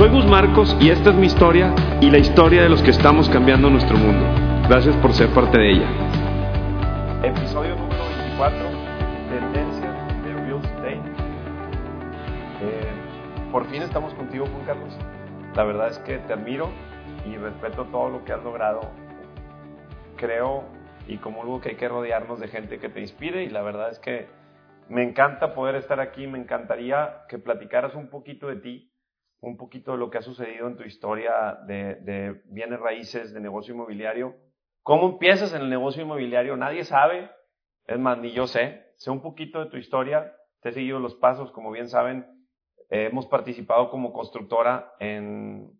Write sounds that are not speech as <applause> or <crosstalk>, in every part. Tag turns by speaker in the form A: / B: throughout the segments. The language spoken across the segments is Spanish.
A: Soy Gus Marcos y esta es mi historia y la historia de los que estamos cambiando nuestro mundo. Gracias por ser parte de ella. Episodio número 24, Tendencias de Real Estate. Eh, por fin estamos contigo, Juan Carlos. La verdad es que te admiro y respeto todo lo que has logrado. Creo y como algo que hay que rodearnos de gente que te inspire y la verdad es que me encanta poder estar aquí, me encantaría que platicaras un poquito de ti, un poquito de lo que ha sucedido en tu historia de, bienes raíces, de negocio inmobiliario. ¿Cómo empiezas en el negocio inmobiliario? Nadie sabe, es más, ni yo sé. Sé un poquito de tu historia, te he seguido los pasos, como bien saben, hemos participado como constructora en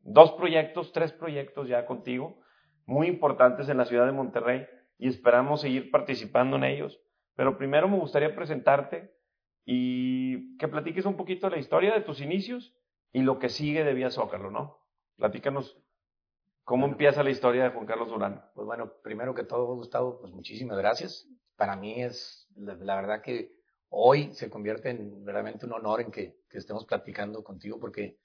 A: dos proyectos, tres proyectos ya contigo, muy importantes en la ciudad de Monterrey y esperamos seguir participando en ellos. Pero primero me gustaría presentarte y que platiques un poquito de la historia de tus inicios y lo que sigue de Vía Zócalo, ¿no? Platícanos cómo empieza la historia de Juan Carlos Durán.
B: Pues bueno, primero que todo, Gustavo, pues muchísimas gracias. Para mí es la, verdad que hoy se convierte en realmente un honor en que, que, estemos platicando contigo porque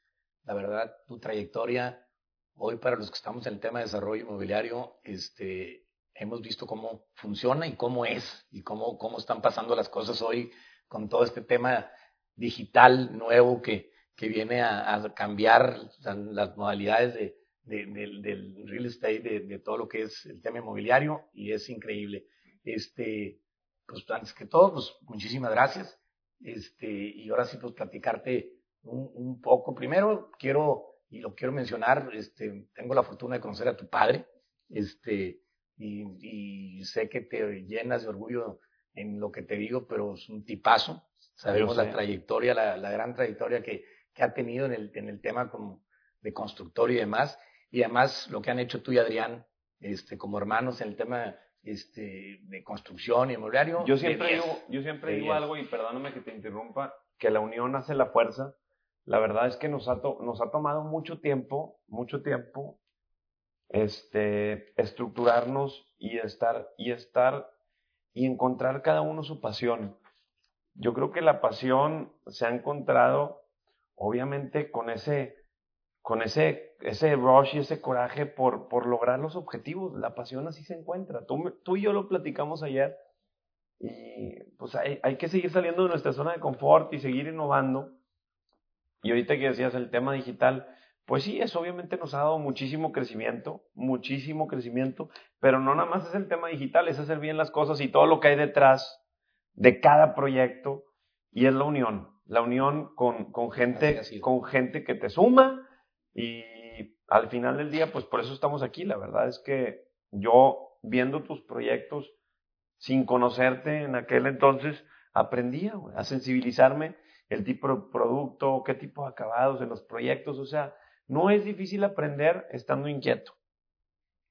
B: la verdad tu trayectoria hoy para los que estamos en el tema de desarrollo inmobiliario, este, hemos visto cómo funciona y cómo es y cómo, cómo están pasando las cosas hoy con todo este tema digital nuevo que, que viene a, cambiar las modalidades de, del real estate, de, todo lo que es el tema inmobiliario, y es increíble. Este, pues antes que todo, pues muchísimas gracias. Este, y ahora sí, pues platicarte un, poco. Primero, quiero, y lo quiero mencionar, este, tengo la fortuna de conocer a tu padre, este, y, sé que te llenas de orgullo en lo que te digo, pero es un tipazo. Sabemos la trayectoria, la gran trayectoria que, que ha tenido en el, en el tema como de constructor y demás. Y además lo que han hecho tú y Adrián este, como hermanos en el tema este, de construcción y inmobiliario.
A: Yo siempre, digo, yo siempre digo algo, y perdóname que te interrumpa, que la unión hace la fuerza. La verdad es que nos ha, nos ha tomado mucho tiempo, mucho tiempo, este, estructurarnos y estar, y estar, y encontrar cada uno su pasión. Yo creo que la pasión se ha encontrado obviamente con ese, con ese, ese rush y ese coraje por, por lograr los objetivos. La pasión así se encuentra. Tú, tú y yo lo platicamos ayer y pues hay, hay, que seguir saliendo de nuestra zona de confort y seguir innovando. Y ahorita que decías el tema digital, pues sí, eso obviamente nos ha dado muchísimo crecimiento, muchísimo crecimiento, pero no nada más es el tema digital, es hacer bien las cosas y todo lo que hay detrás de cada proyecto y es la unión la unión con, con gente, con gente que te suma y al final del día, pues por eso estamos aquí. La verdad es que yo, viendo tus proyectos, sin conocerte en aquel entonces, aprendía a sensibilizarme el tipo de producto, qué tipo de acabados en los proyectos. O sea, no es difícil aprender estando inquieto.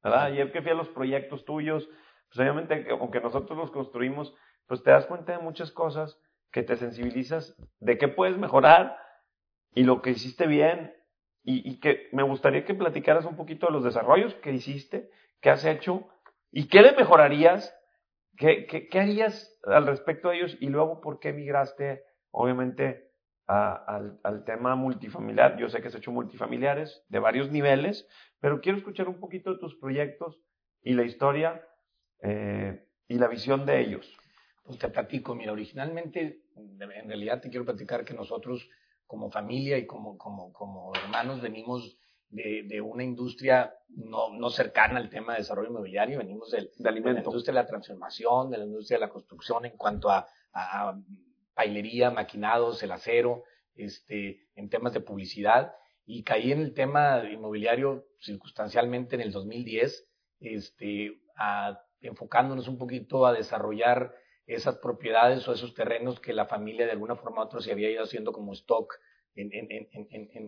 A: ¿verdad? Ayer que fui a los proyectos tuyos, pues obviamente, aunque nosotros los construimos, pues te das cuenta de muchas cosas que te sensibilizas de qué puedes mejorar y lo que hiciste bien y, que me gustaría que platicaras un poquito de los desarrollos que hiciste, que has hecho y qué le mejorarías, qué, qué, harías al respecto de ellos y luego por qué migraste, obviamente, al, al, tema multifamiliar. Yo sé que has hecho multifamiliares de varios niveles, pero quiero escuchar un poquito de tus proyectos y la historia eh, y la visión de ellos.
B: Pues te platico, mira, originalmente, en realidad te quiero platicar que nosotros como familia y como, como, como hermanos venimos de, de, una industria no, no, cercana al tema de desarrollo inmobiliario, venimos del, de, la industria de la transformación, de la industria de la construcción en cuanto a, a pailería, maquinados, el acero, este, en temas de publicidad, y caí en el tema inmobiliario circunstancialmente en el 2010, este, a, enfocándonos un poquito a desarrollar esas propiedades o esos terrenos que la familia de alguna forma u otra se había ido haciendo como stock, en, en,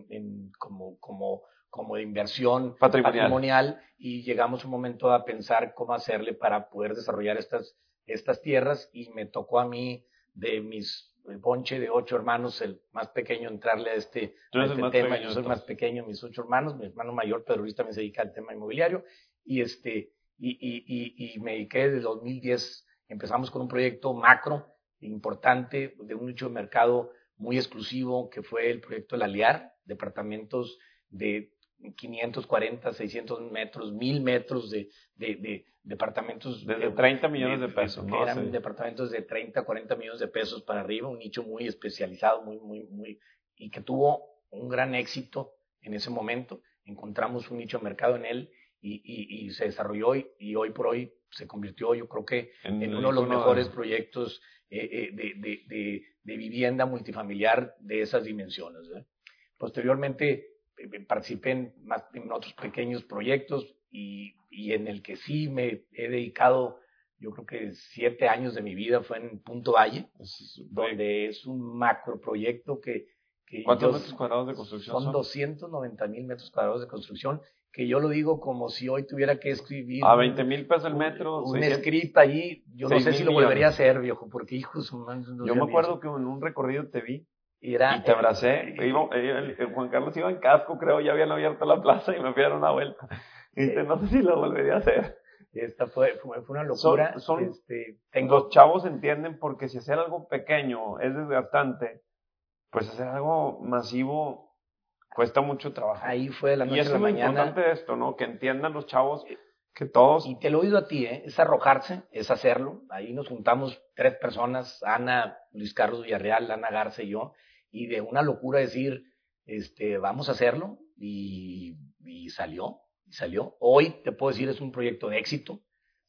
B: en, como, como, como de inversión patrimonial. y llegamos un momento a pensar cómo hacerle para poder desarrollar estas, estas tierras y me tocó a mí de mis ponche de ocho hermanos, el más pequeño, entrarle a este, este tema. Yo soy el más pequeño, mis ocho hermanos, mi hermano mayor, Pedro Luis, también se dedica al tema inmobiliario y, este, y, y, y, me dediqué desde 2010, empezamos con un proyecto macro importante de un nicho de mercado muy exclusivo que fue el proyecto El Aliar, departamentos de 540, 600 metros, 1000 metros de, de, departamentos.
A: de 30 millones de, pesos,
B: ¿no? Eran departamentos de 30, 40 millones de pesos para arriba, un nicho muy especializado, muy, muy, muy, y que tuvo un gran éxito en ese momento. Encontramos un nicho de mercado en él y, y, y se desarrolló y, y, hoy por hoy se convirtió, yo creo que, en, uno de los mejores proyectos eh, eh, de, de, de, vivienda multifamiliar de esas dimensiones. ¿eh? Posteriormente participé en, más, en otros pequeños proyectos y, y, en el que sí me he dedicado, yo creo que siete años de mi vida fue en Punto Valle, donde es un macro proyecto que... que
A: ¿Cuántos metros cuadrados de construcción
B: son? 290 mil metros cuadrados de construcción, que yo lo digo como si hoy tuviera que escribir...
A: A 20 mil pesos el metro.
B: Un, script ahí, yo no sé si lo volvería a hacer, viejo, porque hijos...
A: yo me acuerdo que en un recorrido te vi y te abracé. Juan Carlos iba en casco, creo, ya habían abierto la plaza y me fui a dar una vuelta. Y dice, no sé si lo volvería a hacer.
B: Esta fue, fue, una locura.
A: Son, este, tengo... Los chavos entienden porque si hacer algo pequeño es desgastante, pues hacer algo masivo cuesta mucho trabajo.
B: Ahí fue la noche
A: y eso es lo importante de esto, ¿no? Que entiendan los chavos que todos...
B: Y te lo he oído a ti, ¿eh? Es arrojarse, es hacerlo. Ahí nos juntamos tres personas, Ana, Luis Carlos Villarreal, Ana Garza y yo, y de una locura decir, este, vamos a hacerlo, y, y salió, y salió. Hoy te puedo decir, es un proyecto de éxito,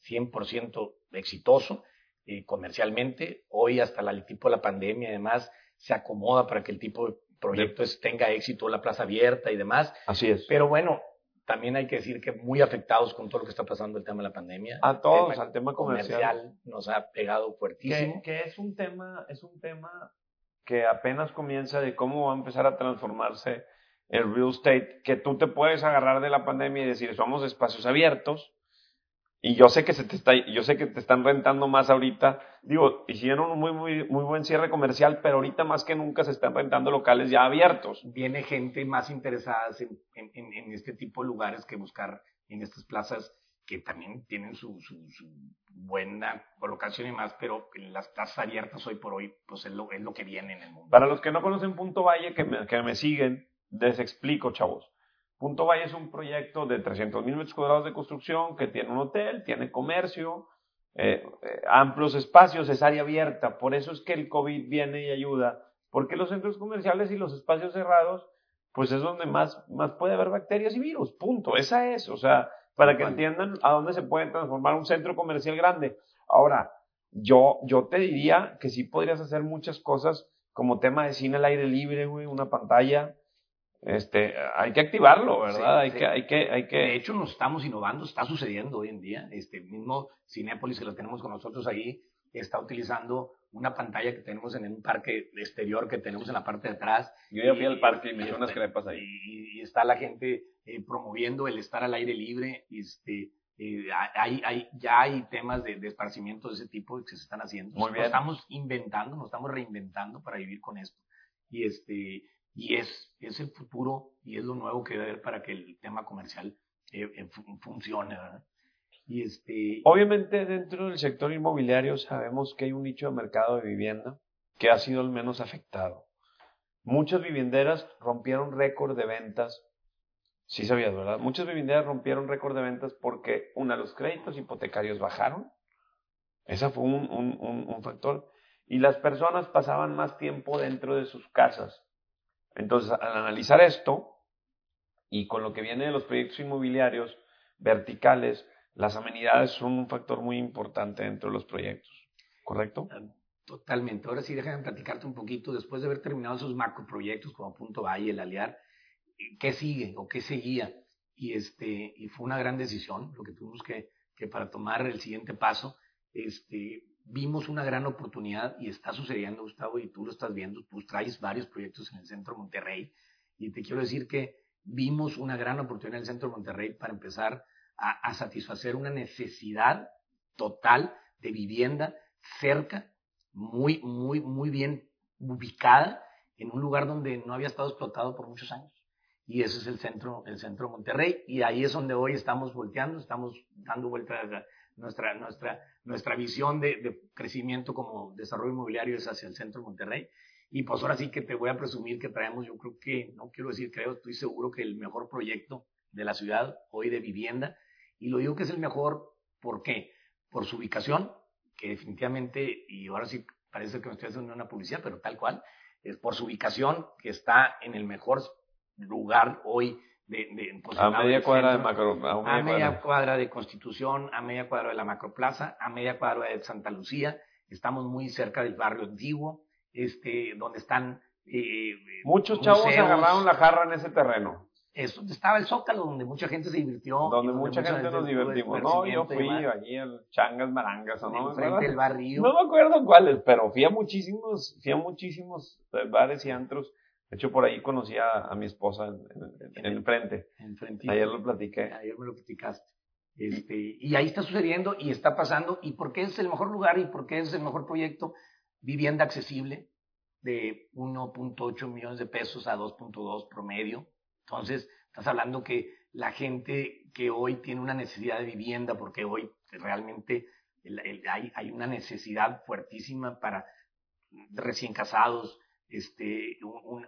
B: 100% exitoso, eh, comercialmente. Hoy hasta el tipo de la pandemia, además, se acomoda para que el tipo proyecto tenga éxito, la plaza abierta y demás.
A: Así es.
B: Pero bueno, también hay que decir que muy afectados con todo lo que está pasando el tema de la pandemia.
A: A todos, al tema comercial.
B: nos ha pegado fuertísimo.
A: Que, que, es un tema, es un tema que apenas comienza de cómo va a empezar a transformarse el real estate, que tú te puedes agarrar de la pandemia y decir, somos espacios abiertos, y yo sé que se te está, yo sé que te están rentando más ahorita. Digo, hicieron un muy, muy, muy buen cierre comercial, pero ahorita más que nunca se están rentando locales ya abiertos.
B: Viene gente más interesada en, en, en este tipo de lugares que buscar en estas plazas que también tienen su, su, buena colocación y más, pero las plazas abiertas hoy por hoy, pues es lo, es lo que viene en el mundo.
A: Para los que no conocen Punto Valle, que me, que me siguen, les explico, chavos. Punto Valle es un proyecto de 300 mil metros cuadrados de construcción que tiene un hotel, tiene comercio, eh, eh, amplios espacios, es área abierta. Por eso es que el COVID viene y ayuda, porque los centros comerciales y los espacios cerrados, pues es donde más, más puede haber bacterias y virus. Punto. Esa es, o sea, para que entiendan a dónde se puede transformar un centro comercial grande. Ahora, yo, yo te diría que sí podrías hacer muchas cosas como tema de cine al aire libre, güey, una pantalla, este, hay que activarlo, ¿verdad? hay, Que, hay, que, hay que...
B: De hecho, nos estamos innovando, está sucediendo hoy en día. Este mismo Cinépolis que lo tenemos con nosotros ahí, está utilizando una pantalla que tenemos en un parque exterior que tenemos en la parte de atrás.
A: Yo ya fui al parque y me dio unas crepas ahí.
B: Y, está la gente eh, promoviendo el estar al aire libre. Este, eh, hay, hay, ya hay temas de, de, esparcimiento de ese tipo que se están haciendo.
A: Muy bien.
B: Nos estamos inventando, nos estamos reinventando para vivir con esto. Y este, y es, es el futuro y es lo nuevo que debe haber para que el tema comercial eh, funcione. Y este...
A: Obviamente dentro del sector inmobiliario sabemos que hay un nicho de mercado de vivienda que ha sido el menos afectado. Muchas vivienderas rompieron récord de ventas. Sí sabías, ¿verdad? Muchas vivienderas rompieron récord de ventas porque, una, los créditos hipotecarios bajaron. Ese fue un, un factor. Y las personas pasaban más tiempo dentro de sus casas entonces, al analizar esto y con lo que viene de los proyectos inmobiliarios verticales, las amenidades son un factor muy importante dentro de los proyectos, ¿correcto? Ah,
B: totalmente. Ahora sí, déjame platicarte un poquito, después de haber terminado esos macroproyectos como Punto Valle, el Aliar, ¿qué sigue o qué seguía? Y, este, y fue una gran decisión, lo que tuvimos que, que para tomar el siguiente paso, este, vimos una gran oportunidad y está sucediendo, Gustavo, y tú lo estás viendo, tú traes varios proyectos en el centro de Monterrey y te quiero decir que vimos una gran oportunidad en el centro de Monterrey para empezar a, satisfacer una necesidad total de vivienda cerca, muy, muy, muy bien ubicada en un lugar donde no había estado explotado por muchos años. Y ese es el centro, el centro de Monterrey. Y ahí es donde hoy estamos volteando, estamos dando vuelta a nuestra, nuestra, nuestra visión de, de, crecimiento como desarrollo inmobiliario es hacia el centro de Monterrey. Y pues ahora sí que te voy a presumir que traemos, yo creo que, no quiero decir creo, estoy seguro que el mejor proyecto de la ciudad hoy de vivienda. Y lo digo que es el mejor, ¿por qué? Por su ubicación, que definitivamente, y ahora sí parece que me estoy haciendo una publicidad, pero tal cual, es por su ubicación, que está en el mejor lugar hoy de, de
A: a media cuadra de macro,
B: a, media, cuadra. de Constitución, a media cuadra de la Macroplaza, a media cuadra de Santa Lucía. Estamos muy cerca del barrio antiguo, este, donde están eh,
A: muchos chavos agarraron la jarra en ese terreno.
B: Es donde estaba el Zócalo, donde mucha gente se divirtió.
A: Donde, mucha, gente nos divertimos. No, yo fui allí en Changas Marangas, ¿o ¿no?
B: Frente del barrio.
A: No me acuerdo cuáles, pero fui a muchísimos, fui a muchísimos eh, bares y antros. De hecho, por ahí conocí a, mi esposa en, el frente. En frente. Ayer lo platiqué.
B: Ayer me lo platicaste. Este, y ahí está sucediendo y está pasando. ¿Y por qué es el mejor lugar y por qué es el mejor proyecto? vivienda accesible de 1.8 millones de pesos a 2.2 promedio. Entonces, estás hablando que la gente que hoy tiene una necesidad de vivienda, porque hoy realmente hay, una necesidad fuertísima para recién casados, este,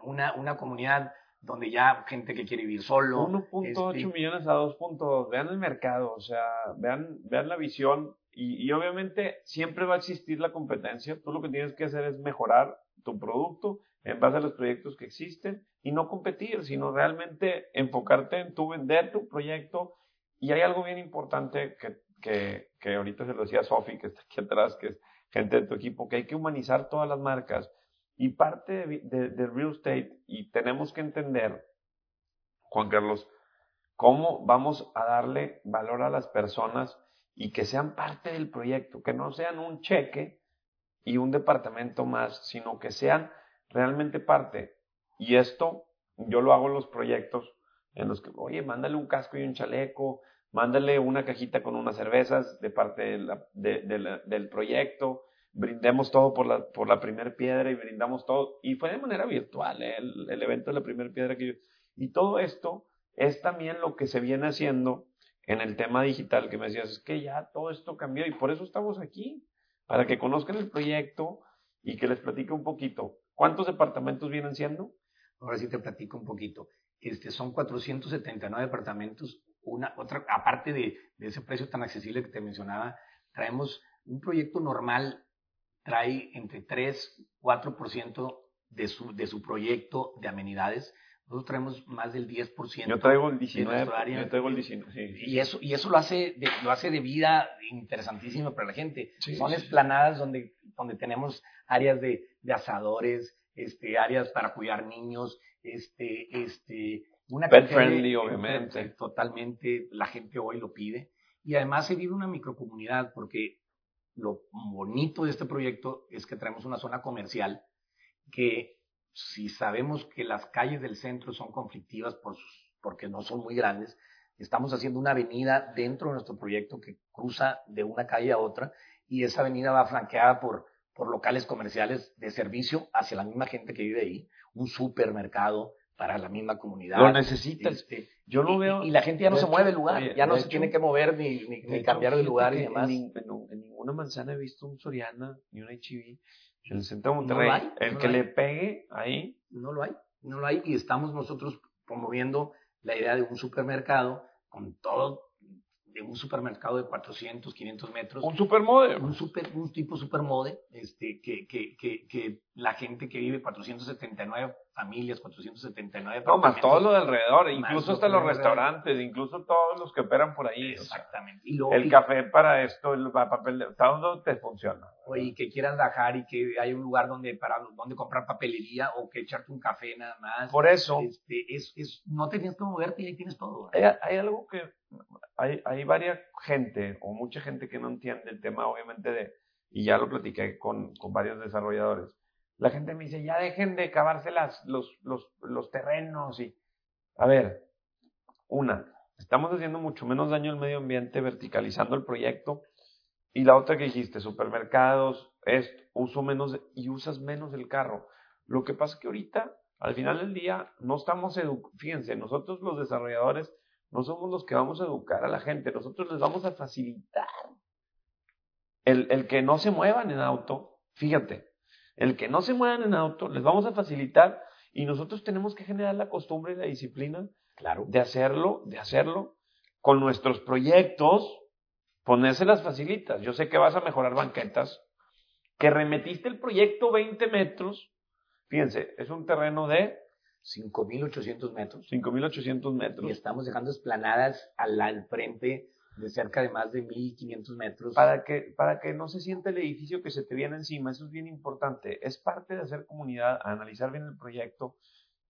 B: una, una comunidad donde ya gente que quiere vivir solo.
A: 1.8 este millones a 2.2. Vean el mercado, o sea, vean, vean la visión y, obviamente siempre va a existir la competencia. Tú lo que tienes que hacer es mejorar tu producto en base a los proyectos que existen y no competir, sino realmente enfocarte en tu vender tu proyecto. Y hay algo bien importante que, que, que ahorita se lo decía Sofi, que está aquí atrás, que es gente de tu equipo, que hay que humanizar todas las marcas. Y parte de, real estate, y tenemos que entender, Juan Carlos, cómo vamos a darle valor a las personas y que sean parte del proyecto, que no sean un cheque y un departamento más, sino que sean realmente parte. Y esto yo lo hago en los proyectos en los que, oye, mándale un casco y un chaleco, mándale una cajita con unas cervezas de parte del proyecto, brindemos todo por la, por la primera piedra y brindamos todo. Y fue de manera virtual ¿eh? el, el, evento de la primera piedra que yo... Y todo esto es también lo que se viene haciendo en el tema digital que me decías, es que ya todo esto cambió y por eso estamos aquí, para que conozcan el proyecto y que les platique un poquito. ¿Cuántos departamentos vienen siendo?
B: Ahora sí te platico un poquito. Este, son 479 departamentos. Una, otra, aparte de, de ese precio tan accesible que te mencionaba, traemos un proyecto normal, trae entre 3, 4% de su, de su proyecto de amenidades nosotros traemos más del 10%.
A: Yo traigo el 19. Yo traigo el 19, sí.
B: Y eso, y eso lo hace de, lo hace de vida interesantísima para la gente. Son esplanadas donde, donde tenemos áreas de, de, asadores, este, áreas para cuidar niños, este, este,
A: una Pet friendly, obviamente.
B: Totalmente, la gente hoy lo pide. Y además se vive una microcomunidad porque lo bonito de este proyecto es que traemos una zona comercial que si sabemos que las calles del centro son conflictivas por porque no son muy grandes, estamos haciendo una avenida dentro de nuestro proyecto que cruza de una calle a otra y esa avenida va flanqueada por, por locales comerciales de servicio hacia la misma gente que vive ahí, un supermercado para la misma comunidad.
A: Lo necesitas. Este,
B: yo lo veo. Y, la gente ya no se mueve del lugar, ya no se tiene que mover ni, ni, cambiar de lugar y demás.
A: En, ninguna manzana he visto un Soriana ni un HIV en el centro de Monterrey. el que le pegue ahí.
B: No lo hay, no lo hay. Y estamos nosotros promoviendo la idea de un supermercado con todo de un supermercado de 400, 500 metros.
A: Un supermode.
B: Un, super, un tipo supermode, este, que, que, que, que la gente que vive 479 familias, 479
A: No, más todo lo de alrededor, incluso hasta los restaurantes, incluso todos los que operan por ahí.
B: Exactamente.
A: el café para esto, el papel, de, todo te funciona.
B: Oye, que quieras bajar y que hay un lugar donde para donde comprar papelería o que echarte un café nada más.
A: Por eso.
B: Este, es, es, no tenías que moverte y ahí tienes todo.
A: Hay, hay algo que hay, hay varias gente o mucha gente que no entiende el tema, obviamente, de, y ya lo platiqué con, con varios desarrolladores. La gente me dice, ya dejen de cavarse los, los, los terrenos y, a ver, una, estamos haciendo mucho menos daño al medio ambiente verticalizando el proyecto. Y la otra que dijiste, supermercados, uso menos y usas menos el carro. Lo que pasa es que ahorita, al final del día, no estamos educando, fíjense, nosotros los desarrolladores no somos los que vamos a educar a la gente, nosotros les vamos a facilitar el, el que no se muevan en auto, fíjate, el que no se muevan en auto, les vamos a facilitar y nosotros tenemos que generar la costumbre y la disciplina
B: claro.
A: de hacerlo, de hacerlo con nuestros proyectos, ponérselas facilitas. Yo sé que vas a mejorar banquetas, que remetiste el proyecto 20 metros, fíjense, es un terreno de
B: 5.800 metros.
A: 5.800 metros.
B: Y estamos dejando esplanadas al, al frente de cerca de más de 1.500 metros.
A: Para que, para que no se sienta el edificio que se te viene encima, eso es bien importante. Es parte de hacer comunidad, analizar bien el proyecto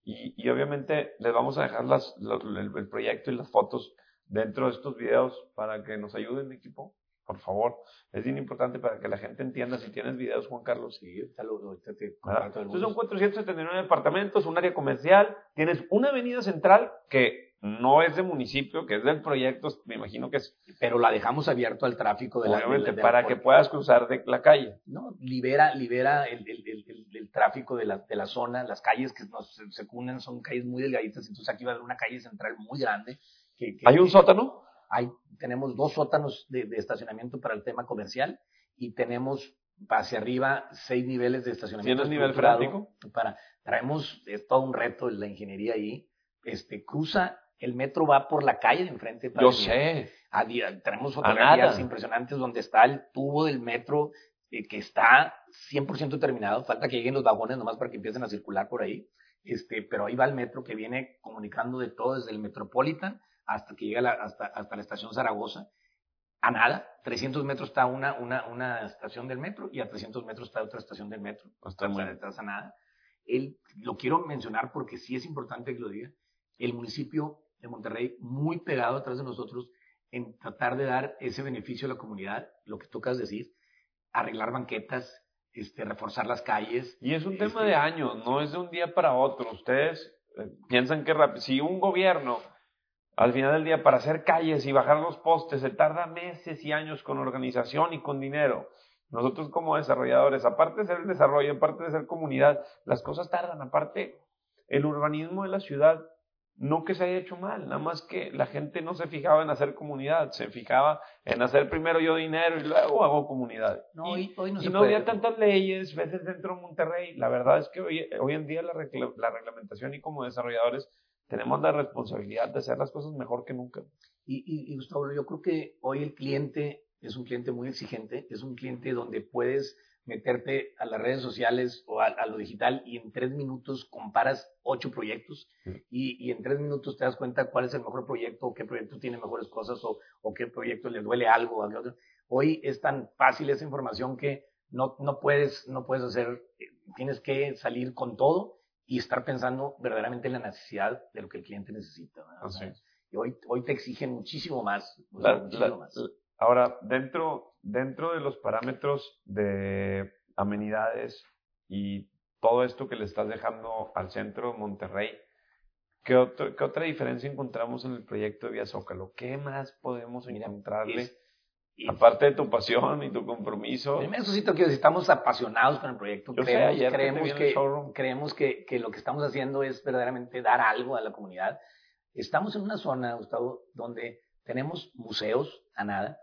A: y, y obviamente les vamos a dejar las, el, el, proyecto y las fotos dentro de estos videos para que nos ayuden, equipo. Por favor, es bien importante para que la gente entienda. Si tienes videos, Juan Carlos.
B: Sí, ahorita lo, ahorita te
A: Entonces son 479 departamentos, un área comercial. Tienes una avenida central que no es de municipio, que es del proyecto, me imagino que es.
B: Pero la dejamos abierto al tráfico de
A: Obviamente,
B: la. de la- de
A: para que puedas cruzar de la calle.
B: No, libera, libera el, el, el, tráfico de la, de la zona, las calles que nos secundan son calles muy delgaditas, entonces aquí va a haber una calle central muy grande. Que, que-
A: ¿Hay un sótano?
B: hay, tenemos dos sótanos de, de estacionamiento para el tema comercial y tenemos hacia arriba seis niveles de estacionamiento.
A: ¿Tienes nivel freático?
B: Para, traemos, es todo un reto la ingeniería ahí. Este, cruza, el metro va por la calle de enfrente. para
A: Yo sé.
B: a tenemos fotografías impresionantes donde está el tubo del metro eh, que está 100% terminado. Falta que lleguen los vagones nomás para que empiecen a circular por ahí. Este, pero ahí va el metro que viene comunicando de todo desde el Metropolitan hasta que llega la- hasta, hasta la estación Zaragoza. A nada, 300 metros está una, una, una estación del metro y a 300 metros está otra estación del metro.
A: Está muy
B: estás a nada. El, lo quiero mencionar porque sí es importante que lo diga. El municipio de Monterrey, muy pegado atrás de nosotros, en tratar de dar ese beneficio a la comunidad, lo que tocas decir, arreglar banquetas, este, reforzar las calles.
A: Y es un tema
B: Este-
A: de años, no es de un día para otro. Ustedes eh, piensan que si un gobierno al final del día para hacer calles y bajar los postes se tarda meses y años con organización y con dinero. Nosotros como desarrolladores, aparte de ser el desarrollo, aparte de ser comunidad, las cosas tardan. Aparte, el urbanismo de la ciudad, no que se haya hecho mal, nada más que la gente no se fijaba en hacer comunidad, se fijaba en hacer primero yo dinero y luego hago comunidad.
B: No,
A: Y-
B: hoy, hoy no
A: y
B: se
A: no
B: puede.
A: había tantas leyes, ves el centro de Monterrey. La verdad es que hoy, hoy en día la, regla- la reglamentación y como desarrolladores tenemos la responsabilidad de hacer las cosas mejor que nunca.
B: Y, y, y, Gustavo, yo creo que hoy el cliente es un cliente muy exigente, es un cliente donde puedes meterte a las redes sociales o a, a lo digital y en tres minutos comparas ocho proyectos y, y en tres minutos te das cuenta cuál es el mejor proyecto, o qué proyecto tiene mejores cosas o, o qué proyecto le duele algo. a qué otro. Hoy es tan fácil esa información que no, no, puedes, no puedes hacer, tienes que salir con todo y estar pensando verdaderamente en la necesidad de lo que el cliente necesita.
A: Así es.
B: Y hoy, hoy te exigen muchísimo más.
A: La- la-
B: más.
A: ahora, dentro, dentro de los parámetros de amenidades y todo esto que le estás dejando al centro de Monterrey, ¿qué, otro- qué otra diferencia encontramos en el proyecto de Vía Zócalo? ¿Qué más podemos encontrarle?
B: es- es-
A: Aparte de tu pasión y tu compromiso.
B: Primero, quiero decir, estamos apasionados con el proyecto.
A: Yo sé,
B: creemos
A: que
B: creemos, que, creemos que, que lo que estamos haciendo es verdaderamente dar algo a la comunidad. Estamos en una zona, Gustavo, donde tenemos museos a nada.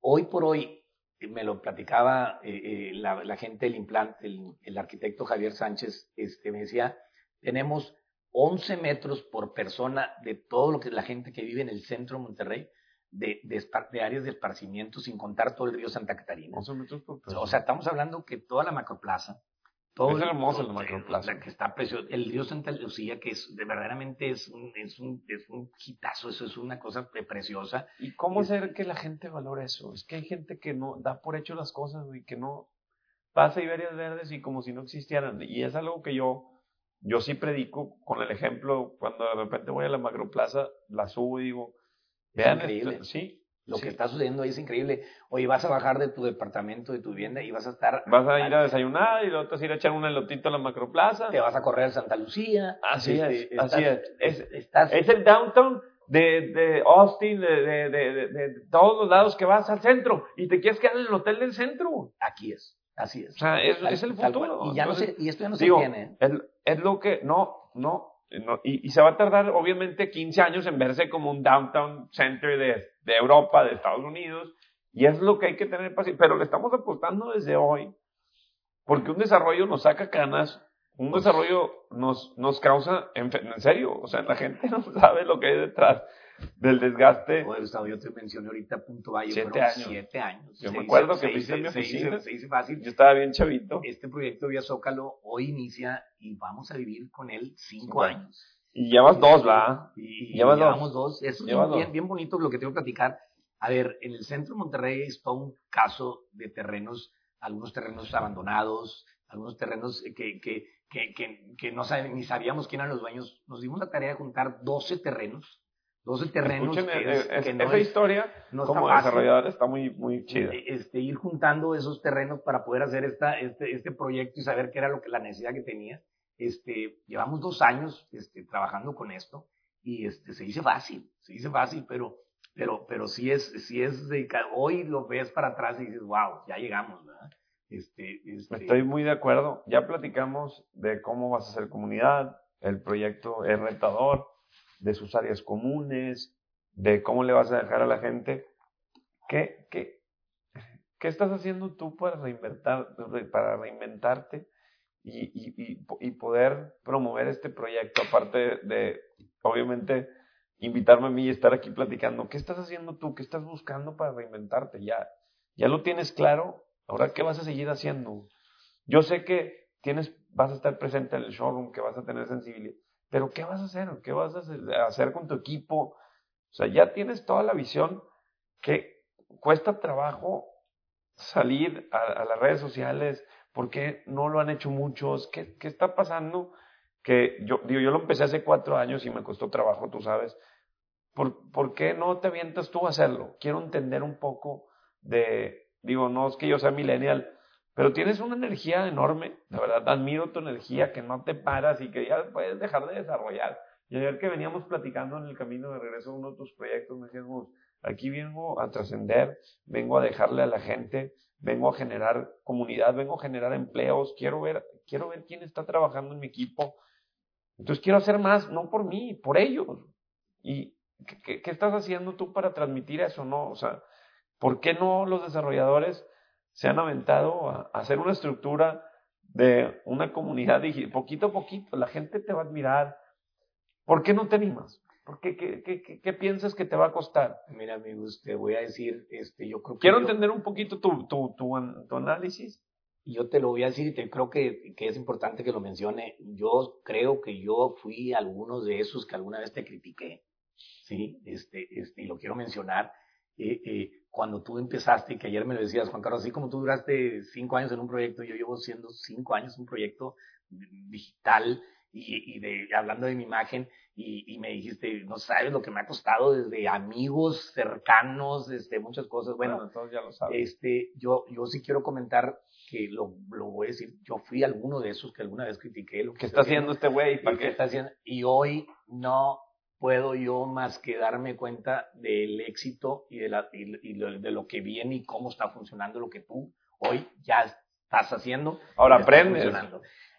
B: Hoy por hoy, eh, me lo platicaba eh, eh, la, la gente del implante, el, el arquitecto Javier Sánchez, este, me decía, tenemos 11 metros por persona de todo lo que la gente que vive en el centro de Monterrey, de, de áreas de esparcimiento, sin contar todo el río Santa Catarina.
A: 11 metros por persona.
B: O sea, estamos hablando que toda la macroplaza, todo
A: Es
B: el-
A: la
B: todo-
A: macroplaza.
B: la que está preciosa, el río Santa Lucía, que es de verdaderamente es un, es un, es un hitazo, eso es una cosa pre- preciosa.
A: ¿Y cómo hacer que la gente valore eso? Es que hay gente que no da por hecho las cosas y que no pasa áreas verdes y como si no existieran. Y es algo que yo, yo sí predico con el ejemplo, cuando de repente voy a la macroplaza, la subo y digo, vean, esto- sí,
B: Lo
A: sí.
B: que está sucediendo ahí es increíble. Oye, vas a bajar de tu departamento, de tu vivienda y vas a estar...
A: Vas a ir a desayunar y luego te vas a ir a echar un elotito a la macroplaza.
B: Te vas a correr a Santa Lucía.
A: Así
B: Este,
A: es, así
B: estás-
A: es. Es,
B: Estás,
A: es el downtown de, de Austin, de, de, de, de, todos los lados que vas al centro y te quieres quedar en el hotel del centro.
B: Aquí es, así es.
A: O sea, es, es el futuro.
B: Y, ya no se, y esto ya no se tiene.
A: Es, es lo que, no, no, no y, y, se va a tardar obviamente 15 años en verse como un downtown center de, de Europa, de Estados Unidos, y es lo que hay que tener paciencia, pero le estamos apostando desde hoy, porque un desarrollo nos saca canas, un desarrollo nos, nos causa, en, en, serio, o sea, la gente <laughs> no sabe lo que hay detrás del desgaste.
B: yo te mencioné ahorita Punto Valle,
A: siete años.
B: siete años.
A: Yo me acuerdo que
B: se,
A: mi oficina.
B: Se, hizo fácil.
A: Yo estaba bien chavito.
B: Este proyecto Vía Zócalo hoy inicia y vamos a vivir con él cinco
A: bueno.
B: años.
A: Y llevas dos, ¿verdad?
B: Y,
A: llevas
B: llevamos
A: dos.
B: dos. Eso es bien, bien bonito lo que tengo que platicar. A ver, en el centro de Monterrey está un caso de terrenos, algunos terrenos abandonados, algunos terrenos que, que, que, que, que no saben, ni sabíamos quién eran los dueños. Nos dimos la tarea de juntar 12 terrenos. 12 terrenos
A: Escuchen,
B: que, es,
A: eh,
B: que
A: es-
B: no
A: esa
B: es-
A: historia
B: no está
A: como
B: fácil.
A: desarrollador está muy, muy chida.
B: este, ir juntando esos terrenos para poder hacer esta, este, este proyecto y saber qué era lo que la necesidad que tenía. Este, llevamos dos años este, trabajando con esto y este, se dice fácil, se dice fácil, pero, pero, pero sí es, sí es de, ca- hoy lo ves para atrás y dices, wow, ya llegamos, ¿verdad? Este, este,
A: Estoy muy de acuerdo. Ya platicamos de cómo vas a hacer comunidad, el proyecto es retador, de sus áreas comunes, de cómo le vas a dejar a la gente. ¿Qué, qué, qué estás haciendo tú para, reinventar, para reinventarte y, y, y, poder promover este proyecto? Aparte de, de, obviamente, invitarme a mí y estar aquí platicando. ¿Qué estás haciendo tú? ¿Qué estás buscando para reinventarte? ¿Ya, ya lo tienes claro? Ahora, ¿qué vas a seguir haciendo? Yo sé que tienes, vas a estar presente en el showroom, que vas a tener sensibilidad, pero ¿qué vas a hacer? ¿Qué vas a hacer, con tu equipo? O sea, ya tienes toda la visión que cuesta trabajo salir a, las redes sociales. ¿Por qué no lo han hecho muchos? ¿Qué, qué está pasando? Que yo, digo, yo lo empecé hace cuatro años y me costó trabajo, tú sabes. ¿Por, ¿Por qué no te avientas tú a hacerlo? Quiero entender un poco de, digo, no es que yo sea millennial, pero tienes una energía enorme, de verdad, admiro tu energía, que no te paras y que ya puedes dejar de desarrollar. Y ayer que veníamos platicando en el camino de regreso a uno de tus proyectos, me decías, "Gus, aquí vengo a trascender, vengo a dejarle a la gente, vengo a generar comunidad, vengo a generar empleos, quiero ver, quiero ver quién está trabajando en mi equipo. Entonces quiero hacer más, no por mí, por ellos. ¿Y qué, qué- qué estás haciendo tú para transmitir eso, no? O sea, ¿por qué no los desarrolladores se han aventado a, a hacer una estructura de una comunidad digital? Poquito a poquito, la gente te va a admirar. ¿Por qué no te animas? ¿Por qué, qué, qué, qué- qué piensas que te va a costar?
B: Mira, amigos, te voy a decir, este, yo creo que
A: Quiero
B: yo-
A: entender un poquito tu, tu, tu, tu análisis.
B: Yo te lo voy a decir y te creo que, que es importante que lo mencione. Yo creo que yo fui algunos de esos que alguna vez te critiqué, ¿sí? Este, este, y lo quiero mencionar. Eh, eh, cuando tú empezaste, que ayer me lo decías, Juan Carlos, así como tú duraste cinco años en un proyecto, yo llevo siendo cinco años un proyecto digital y, y de, hablando de mi imagen, y, y me dijiste, no sabes lo que me ha costado desde amigos cercanos, este, muchas cosas. Bueno,
A: todos ya lo saben.
B: este, yo, yo sí quiero comentar que lo, lo voy a decir, yo fui alguno de esos que alguna vez critiqué lo que
A: ¿Qué está haciendo este güey? ¿Para
B: qué? está haciendo, y hoy no puedo yo más que darme cuenta del éxito y de, la, y, y lo- de lo que viene y cómo está funcionando lo que tú hoy ya estás haciendo.
A: Ahora aprendes.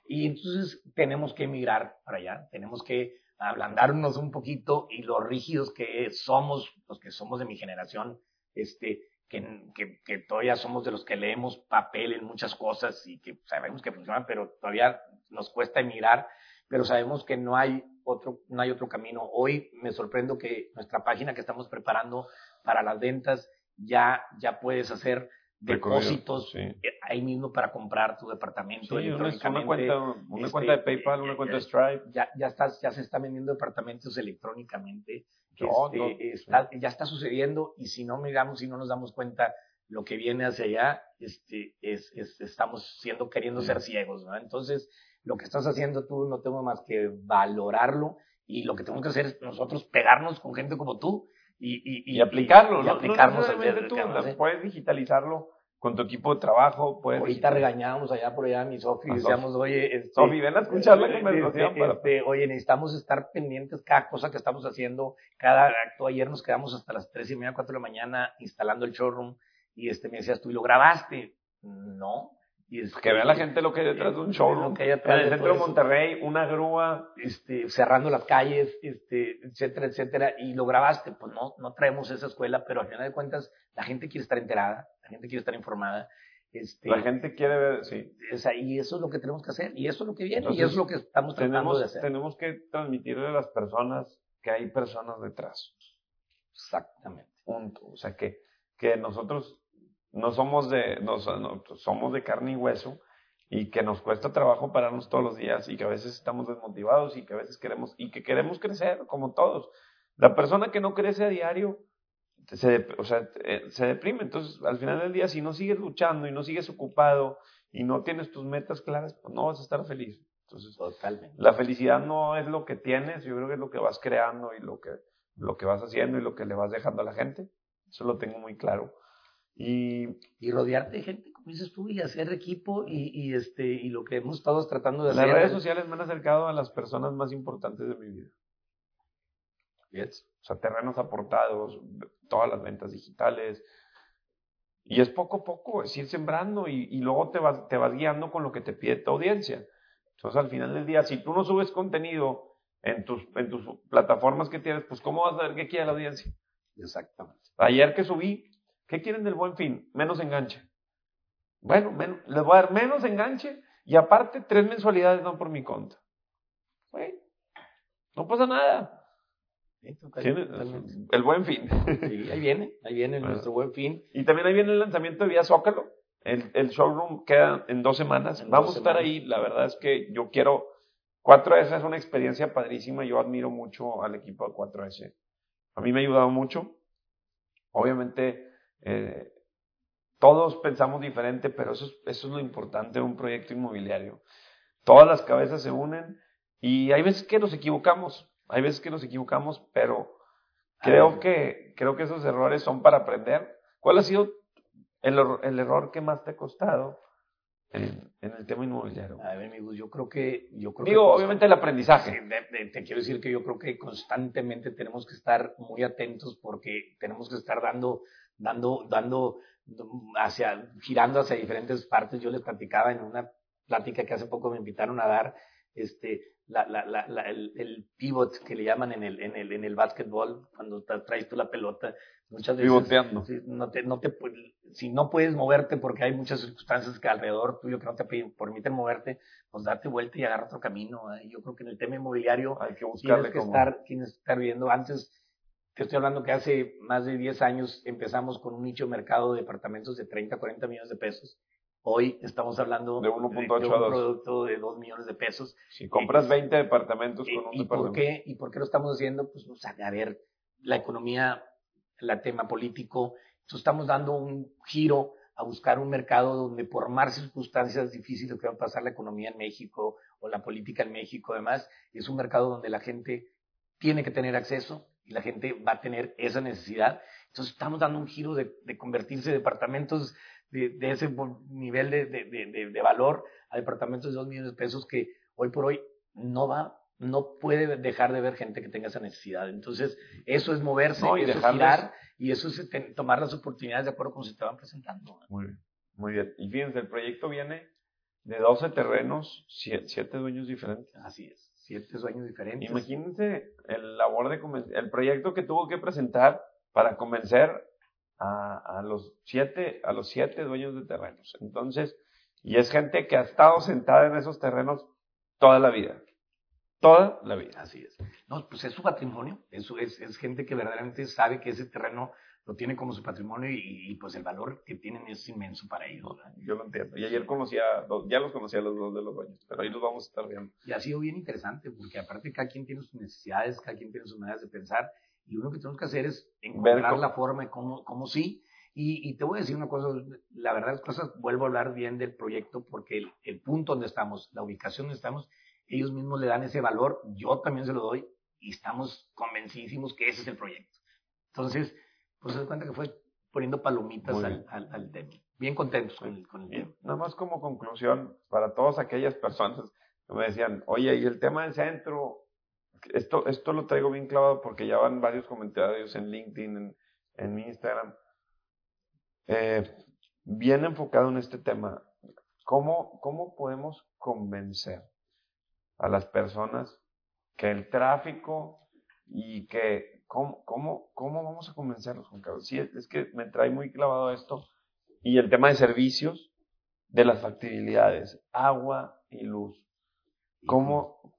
B: Y entonces tenemos que mirar para allá, tenemos que ablandarnos un poquito y los rígidos que somos, los que somos de mi generación, este, que, que, que todavía somos de los que leemos papel en muchas cosas y que sabemos que funcionan, pero todavía nos cuesta mirar, pero sabemos que no hay otro, no hay otro camino. Hoy me sorprendo que nuestra página que estamos preparando para las ventas ya, ya puedes hacer depósitos
A: sí.
B: ahí mismo para comprar tu departamento
A: Sí, una, una
B: electrónicamente.
A: cuenta, una
B: este,
A: cuenta de PayPal, una cuenta de Stripe.
B: Ya, ya, estás, ya se están vendiendo departamentos electrónicamente.
A: No,
B: Este,
A: no,
B: está- Ya está sucediendo y si no miramos, si no nos damos cuenta lo que viene hacia allá, este, es, es- estamos siendo, queriendo ser ciegos. ¿no? Entonces, lo que estás haciendo tú no tengo más que valorarlo y lo que tenemos que hacer es nosotros pegarnos con gente como tú y, y,
A: Y, aplicarlo,
B: y
A: ¿no?
B: aplicarnos
A: no necesariamente tú,
B: ¿sí?
A: puedes digitalizarlo con tu equipo de trabajo. Puedes
B: Ahorita regañábamos allá por allá a mi Sofi y decíamos, oye, este,
A: Sofi, ven a escuchar la
B: este,
A: conversación. para-
B: este, oye, necesitamos estar pendientes cada cosa que estamos haciendo, cada acto. Ayer nos quedamos hasta las tres y media, cuatro de la mañana instalando el showroom y este me decías tú, ¿y lo grabaste? No. Y este,
A: que vea la gente lo que hay detrás de un showroom.
B: Lo que hay
A: En
B: detrás
A: el centro de. Monterrey, una grúa.
B: este, cerrando las calles, este, etcétera, etcétera, y lo grabaste, pues no, no traemos esa escuela, pero al final de cuentas la gente quiere estar enterada, la gente quiere estar informada, este,
A: La gente quiere ver, sí.
B: ahí, eso es lo que tenemos que hacer, y eso es lo que viene, y eso es lo que estamos tratando
A: Tenemos,
B: de hacer.
A: tenemos que transmitirle a las personas que hay personas detrás.
B: Exactamente.
A: Punto. O sea, que, que nosotros no somos de, no, no, somos de carne y hueso y que nos cuesta trabajo pararnos todos los días y que a veces estamos desmotivados y que a veces queremos, y que queremos crecer como todos. La persona que no crece a diario, se, o sea, eh, se deprime. Entonces, al final del día, si no sigues luchando y no sigues ocupado y no tienes tus metas claras, pues no vas a estar feliz. Entonces,
B: Totalmente.
A: la felicidad no es lo que tienes, yo creo que es lo que vas creando y lo que, lo que vas haciendo y lo que le vas dejando a la gente. Eso lo tengo muy claro. Y
B: Y rodearte de gente, como dices tú, y hacer equipo, y, y este, y lo que hemos estado tratando de
A: las
B: hacer.
A: redes sociales me han acercado a las personas más importantes de mi vida.
B: Yes.
A: O sea, terrenos aportados, todas las ventas digitales. Y es poco a poco, es ir sembrando y, y luego te vas, te vas guiando con lo que te pide tu audiencia. Entonces, al final del día, si tú no subes contenido en tus, en tus plataformas que tienes, pues ¿cómo vas a saber qué quiere la audiencia?
B: Exactamente.
A: Ayer que subí, ¿qué quieren del buen fin? Menos enganche. Bueno, men- les voy a dar menos enganche y aparte tres mensualidades no por mi cuenta. Bueno, no pasa nada.
B: Sí,
A: el buen fin.
B: Sí, ahí viene, ahí viene
A: Bueno.
B: nuestro buen fin.
A: y también ahí viene el lanzamiento de Vía Zócalo. El, el showroom queda en dos semanas.
B: En
A: Vamos
B: dos
A: a estar
B: semanas.
A: ahí. La verdad es que yo quiero. 4S es una experiencia padrísima. Yo admiro mucho al equipo de 4S. A mí me ha ayudado mucho. Obviamente, eh, todos pensamos diferente, pero eso es, eso es lo importante de un proyecto inmobiliario. Todas las cabezas se unen y hay veces que nos equivocamos. Hay veces que nos equivocamos, pero creo que, creo que esos errores son para aprender. ¿Cuál ha sido el, error- el error que más te ha costado en, en el tema inmobiliario?
B: A ver, amigos, yo creo que... Yo creo
A: Digo,
B: que
A: obviamente el aprendizaje.
B: Te quiero decir que yo creo que constantemente tenemos que estar muy atentos porque tenemos que estar dando, dando, dando hacia, girando hacia diferentes partes. Yo les platicaba en una plática que hace poco me invitaron a dar, este, la, la, la, la- el, el pivot que le llaman en el, en el, en el básquetbol, cuando tra- traes tú la pelota, muchas veces
A: Pivoteando.
B: Sí, no te, no te, si no puedes moverte porque hay muchas circunstancias que alrededor tuyo que no te permiten moverte, pues date vuelta y agarra otro camino. ¿eh? Yo creo que en el tema inmobiliario
A: Hay que
B: tienes
A: buscarle
B: que,
A: como...
B: estar, tienes que estar viendo. Antes, te estoy hablando que hace más de 10 años empezamos con un nicho de mercado de departamentos de 30, 40 millones de pesos. Hoy estamos hablando
A: De 1.8
B: de
A: a
B: un
A: 2.
B: producto de 2 millones de pesos.
A: Si compras 20 departamentos
B: ¿Y,
A: con un
B: y por
A: departamento.
B: qué, ¿Y por qué lo estamos haciendo? Pues, sea, a ver, la economía, el tema político, entonces estamos dando un giro a buscar un mercado donde por más circunstancias difíciles que va a pasar la economía en México o la política en México, además, es un mercado donde la gente tiene que tener acceso y la gente va a tener esa necesidad. Entonces estamos dando un giro de, de convertirse departamentos de, de ese nivel de, valor a departamentos de dos millones de pesos que hoy por hoy no va, no puede dejar de ver gente que tenga esa necesidad. Entonces, eso es moverse,
A: No, y
B: eso es girar y eso es tomar las oportunidades de acuerdo con se te van presentando.
A: Muy bien, muy bien. Y fíjense, el proyecto viene de 12 terrenos, 7 dueños diferentes.
B: Así es. Siete sueños diferentes.
A: Imagínense el labor de el proyecto que tuvo que presentar para convencer a, a los siete a los siete dueños de terrenos. Entonces, y es gente que ha estado sentada en esos terrenos toda la vida, toda la vida.
B: Así es. No, pues es su patrimonio. Eso es, es gente que verdaderamente sabe que ese terreno lo tiene como su patrimonio y, y, pues el valor que tienen es inmenso para ellos. ¿verdad?
A: Yo lo entiendo. Y ayer conocía, ya los conocía los dos de los dueños, pero ahí los vamos a estar viendo.
B: Y ha sido bien interesante porque aparte cada quien tiene sus necesidades, cada quien tiene sus maneras de pensar y único que tenemos que hacer es encontrar la forma de cómo, cómo sí. Y, y te voy a decir una cosa, la verdad las cosas, vuelvo a hablar bien del proyecto porque el, el punto donde estamos, la ubicación donde estamos, ellos mismos le dan ese valor, yo también se lo doy y estamos convencidísimos que ese es el proyecto. Entonces, pues se cuenta que fue poniendo palomitas al, al, tema. Bien contentos con el, con el tema.
A: Nada más como conclusión, para todas aquellas personas que me decían, oye, y el tema del centro, esto, esto lo traigo bien clavado porque ya van varios comentarios en LinkedIn, en, en mi Instagram, eh, bien enfocado en este tema. ¿Cómo, ¿Cómo podemos convencer a las personas que el tráfico y que, ¿cómo, cómo, cómo vamos a convencerlos, Juan Carlos? Sí, es que me trae muy clavado esto. Y el tema de servicios, de las factibilidades, agua y luz. ¿Cómo,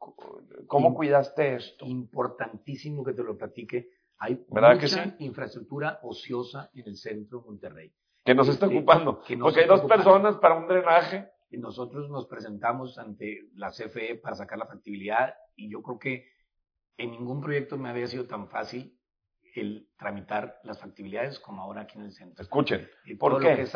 A: cómo cuidaste esto?
B: Importantísimo que te lo platique. Hay mucha infraestructura ociosa en el centro de Monterrey.
A: Que nos está este, ocupando. Porque hay dos personas para un drenaje.
B: Y nosotros nos presentamos ante la CFE para sacar la factibilidad y yo creo que en ningún proyecto me había sido tan fácil el tramitar las factibilidades como ahora aquí en el centro.
A: Escuchen, ¿por qué?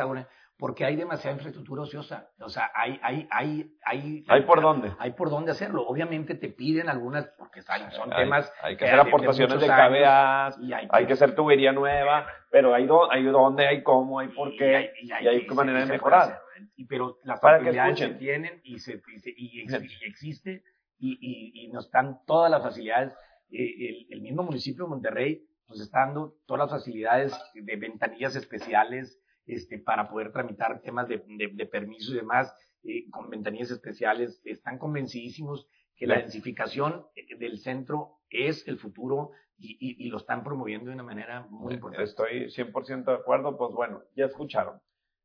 B: porque hay demasiada infraestructura ociosa. O sea, hay, hay, hay, hay.
A: ¿Hay por dónde?
B: Hay por dónde hacerlo. Obviamente te piden algunas, porque son temas.
A: Hay que hacer aportaciones de, KBA, hay, que hacer tubería nueva, pero hay, do, hay dónde, hay cómo, hay por qué, y hay, qué manera de mejorar.
B: pero las facilidades se tienen y, se, y, existe y, nos dan todas las facilidades. Eh, el, mismo municipio de Monterrey nos está dando todas las facilidades de ventanillas especiales este, para poder tramitar temas de, de, permisos y demás eh, con ventanillas especiales. Están convencidísimos que la densificación eh, del centro es el futuro y, y, lo están promoviendo de una manera muy importante.
A: Estoy 100% de acuerdo. Pues bueno, ya escucharon.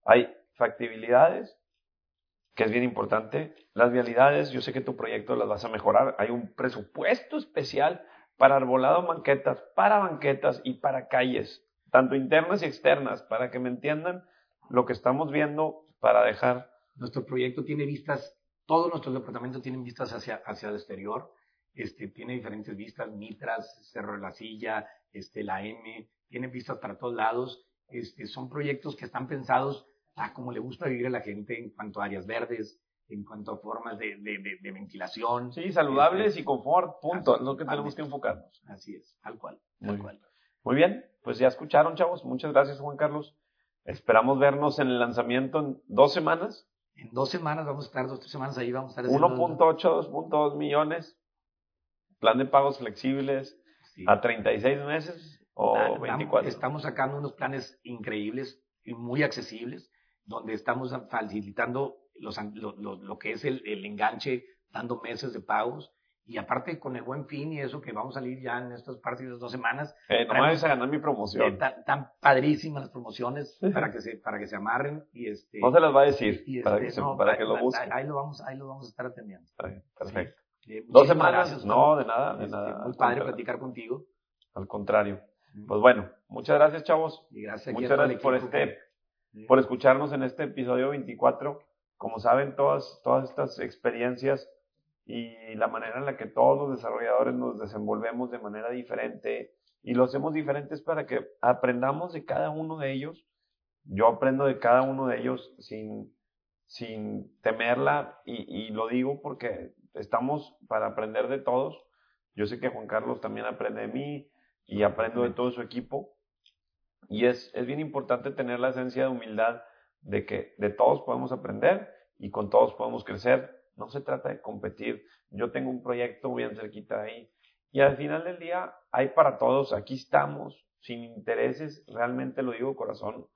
A: Hay factibilidades, que es bien importante. Las vialidades, yo sé que tu proyecto las vas a mejorar. Hay un presupuesto especial para arbolado banquetas, para banquetas y para calles, tanto internas y externas, para que me entiendan lo que estamos viendo para dejar.
B: Nuestro proyecto tiene vistas, todos nuestros departamentos tienen vistas hacia, hacia el exterior, este, tiene diferentes vistas, Mitras, Cerro de la Silla, este, la M, tiene vistas para todos lados. Este, son proyectos que están pensados a cómo le gusta vivir a la gente en cuanto a áreas verdes, en cuanto a formas de, de, ventilación.
A: Sí, saludables y confort, punto. es lo que tenemos que enfocarnos.
B: Así es, tal cual, tal
A: Muy,
B: cual.
A: Muy bien, pues ya escucharon, chavos. Muchas gracias, Juan Carlos. Esperamos vernos en el lanzamiento en dos semanas.
B: En dos semanas vamos a estar, dos, tres semanas ahí vamos a estar.
A: 1.8, 2.2 millones. Plan de pagos flexibles a 36 meses o 24.
B: Estamos sacando unos planes increíbles y muy accesibles donde estamos facilitando los, lo, lo, que es el, el, enganche, dando meses de pagos. Y aparte con el buen fin y eso que vamos a salir ya en estas partidas dos semanas.
A: Eh, no me a ganar mi promoción.
B: Tan, padrísimas las promociones para que se, para que se amarren. Y este,
A: no se las va a decir, para, que, este, para que lo busquen.
B: Ahí lo, vamos, ahí lo vamos a estar atendiendo.
A: perfecto. Eh, dos semanas. no, de nada, de este, nada.
B: Muy padre platicar contigo.
A: Al contrario. Pues bueno, muchas gracias, chavos.
B: Y gracias
A: muchas gracias por este por escucharnos en este episodio 24. Como saben, todas, todas estas experiencias y la manera en la que todos los desarrolladores nos desenvolvemos de manera diferente y lo hacemos diferentes para que aprendamos de cada uno de ellos. Yo aprendo de cada uno de ellos sin, sin temerla y, y lo digo porque estamos para aprender de todos. Yo sé que Juan Carlos también aprende de mí y aprendo de todo su equipo y es, es bien importante tener la esencia de humildad de que de todos podemos aprender y con todos podemos crecer. No se trata de competir. Yo tengo un proyecto bien cerquita ahí. Y al final del día hay para todos. Aquí estamos, sin intereses. Realmente lo digo corazón.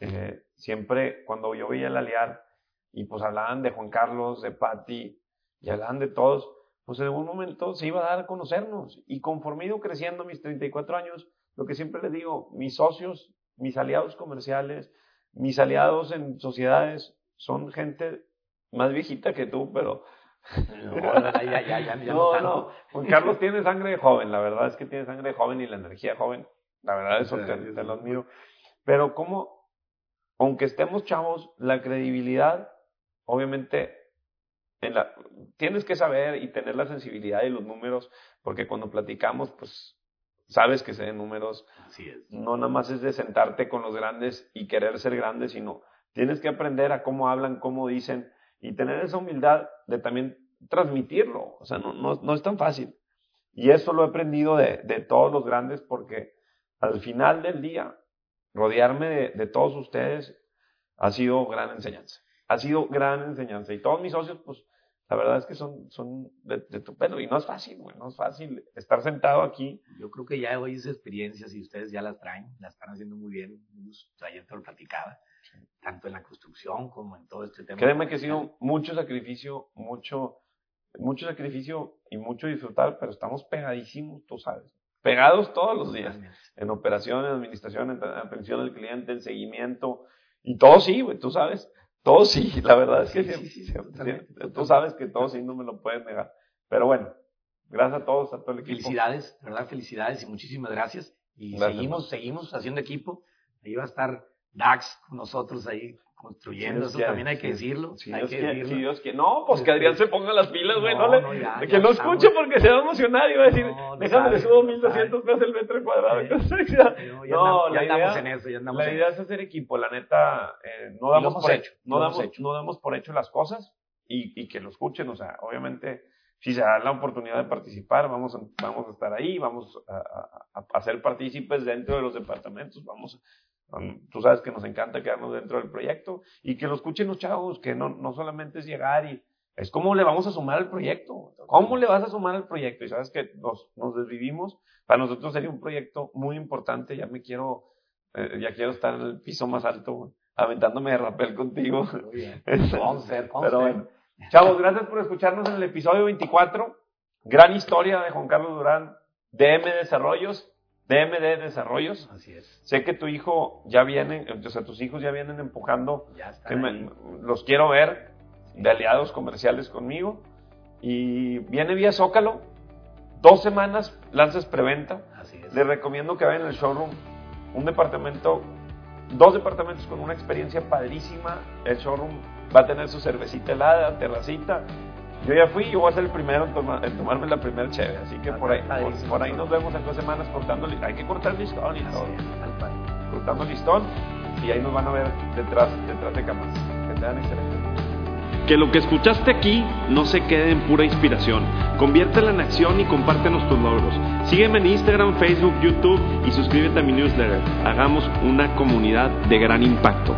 A: Eh, siempre cuando yo veía el aliar y pues hablaban de Juan Carlos, de Patti y hablaban de todos, pues en algún momento se iba a dar a conocernos. Y conforme he ido creciendo mis 34 años, lo que siempre les digo, mis socios, mis aliados comerciales, mis aliados en sociedades son gente más viejita que tú, pero... No, no, <laughs> Juan Carlos tiene sangre joven, la verdad es que tiene sangre joven y la energía joven, la verdad eso te, te lo admiro. Pero como, aunque estemos chavos, la credibilidad, obviamente, en la, tienes que saber y tener la sensibilidad y los números, porque cuando platicamos, pues sabes que se den números.
B: Así es.
A: No nada más es de sentarte con los grandes y querer ser grande, sino tienes que aprender a cómo hablan, cómo dicen y tener esa humildad de también transmitirlo. O sea, no, no, no es tan fácil. Y eso lo he aprendido de, de todos los grandes porque al final del día rodearme de, de todos ustedes ha sido gran enseñanza. Ha sido gran enseñanza. Y todos mis socios, pues, la verdad es que son, son de, tu pelo. Y no es fácil, güey, no es fácil estar sentado aquí.
B: Yo creo que ya hoy esas experiencias y ustedes ya las traen, las están haciendo muy bien. Ayer te lo platicaba, tanto en la construcción como en todo este tema.
A: Créeme que ha sido mucho sacrificio, mucho, mucho sacrificio y mucho disfrutar, pero estamos pegadísimos, tú sabes. Pegados todos los días. En operación, en administración, en atención al cliente, en seguimiento. Y todo sí, güey, tú sabes. Todo sí, la verdad es que sí, tú sabes que todo sí no me lo puedes negar. Pero bueno, gracias a todos, a todo el equipo.
B: Felicidades, verdad, felicidades y muchísimas gracias. Y seguimos, seguimos haciendo equipo. Ahí va a estar Dax con nosotros ahí construyendo, eso también hay que decirlo. hay que
A: decirlo. No, pues que Adrián se ponga las pilas, güey, no, le, que no escuche porque se va a emocionar y va a decir, déjame le subo 1200 pesos el metro cuadrado. <laughs>
B: no, ya, andamos en eso, ya andamos
A: La idea es hacer equipo, la neta, eh, no damos por hecho, no damos, no damos por hecho las cosas y, y que lo escuchen, o sea, obviamente si se da la oportunidad de participar, vamos a, vamos a estar ahí, vamos a, a, a, ser partícipes dentro de los departamentos, vamos Tú sabes que nos encanta quedarnos dentro del proyecto y que lo escuchen los chavos, que no, no solamente es llegar y es cómo le vamos a sumar al proyecto. ¿Cómo le vas a sumar al proyecto? Y sabes que nos, nos desvivimos. Para nosotros sería un proyecto muy importante. Ya me quiero, eh, ya quiero estar en el piso más alto, aventándome de rapel contigo.
B: Muy bien. <laughs> vamos a
A: Pero bueno. Chavos, gracias por escucharnos en el episodio 24. Gran historia de Juan Carlos Durán, DM Desarrollos. DMD Desarrollos.
B: Así es.
A: Sé que tu hijo ya viene, o sea, tus hijos ya vienen empujando.
B: Ya están
A: los quiero ver de aliados comerciales conmigo. Y viene vía Zócalo. Dos semanas lanzas preventa.
B: Así es.
A: Les recomiendo que vayan al showroom. Un departamento, dos departamentos con una experiencia padrísima. El showroom va a tener su cervecita helada, terracita yo ya fui, yo voy a ser el primero en, tomarme la primera chévere, así que por ahí, por, ahí nos vemos en dos semanas cortando, hay que cortar listón y todo, cortando listón y ahí nos van a ver detrás, detrás de cámaras. Que te dan excelente. Que lo que escuchaste aquí no se quede en pura inspiración. Conviértela en acción y compártenos tus logros. Sígueme en Instagram, Facebook, YouTube y suscríbete a mi newsletter. Hagamos una comunidad de gran impacto.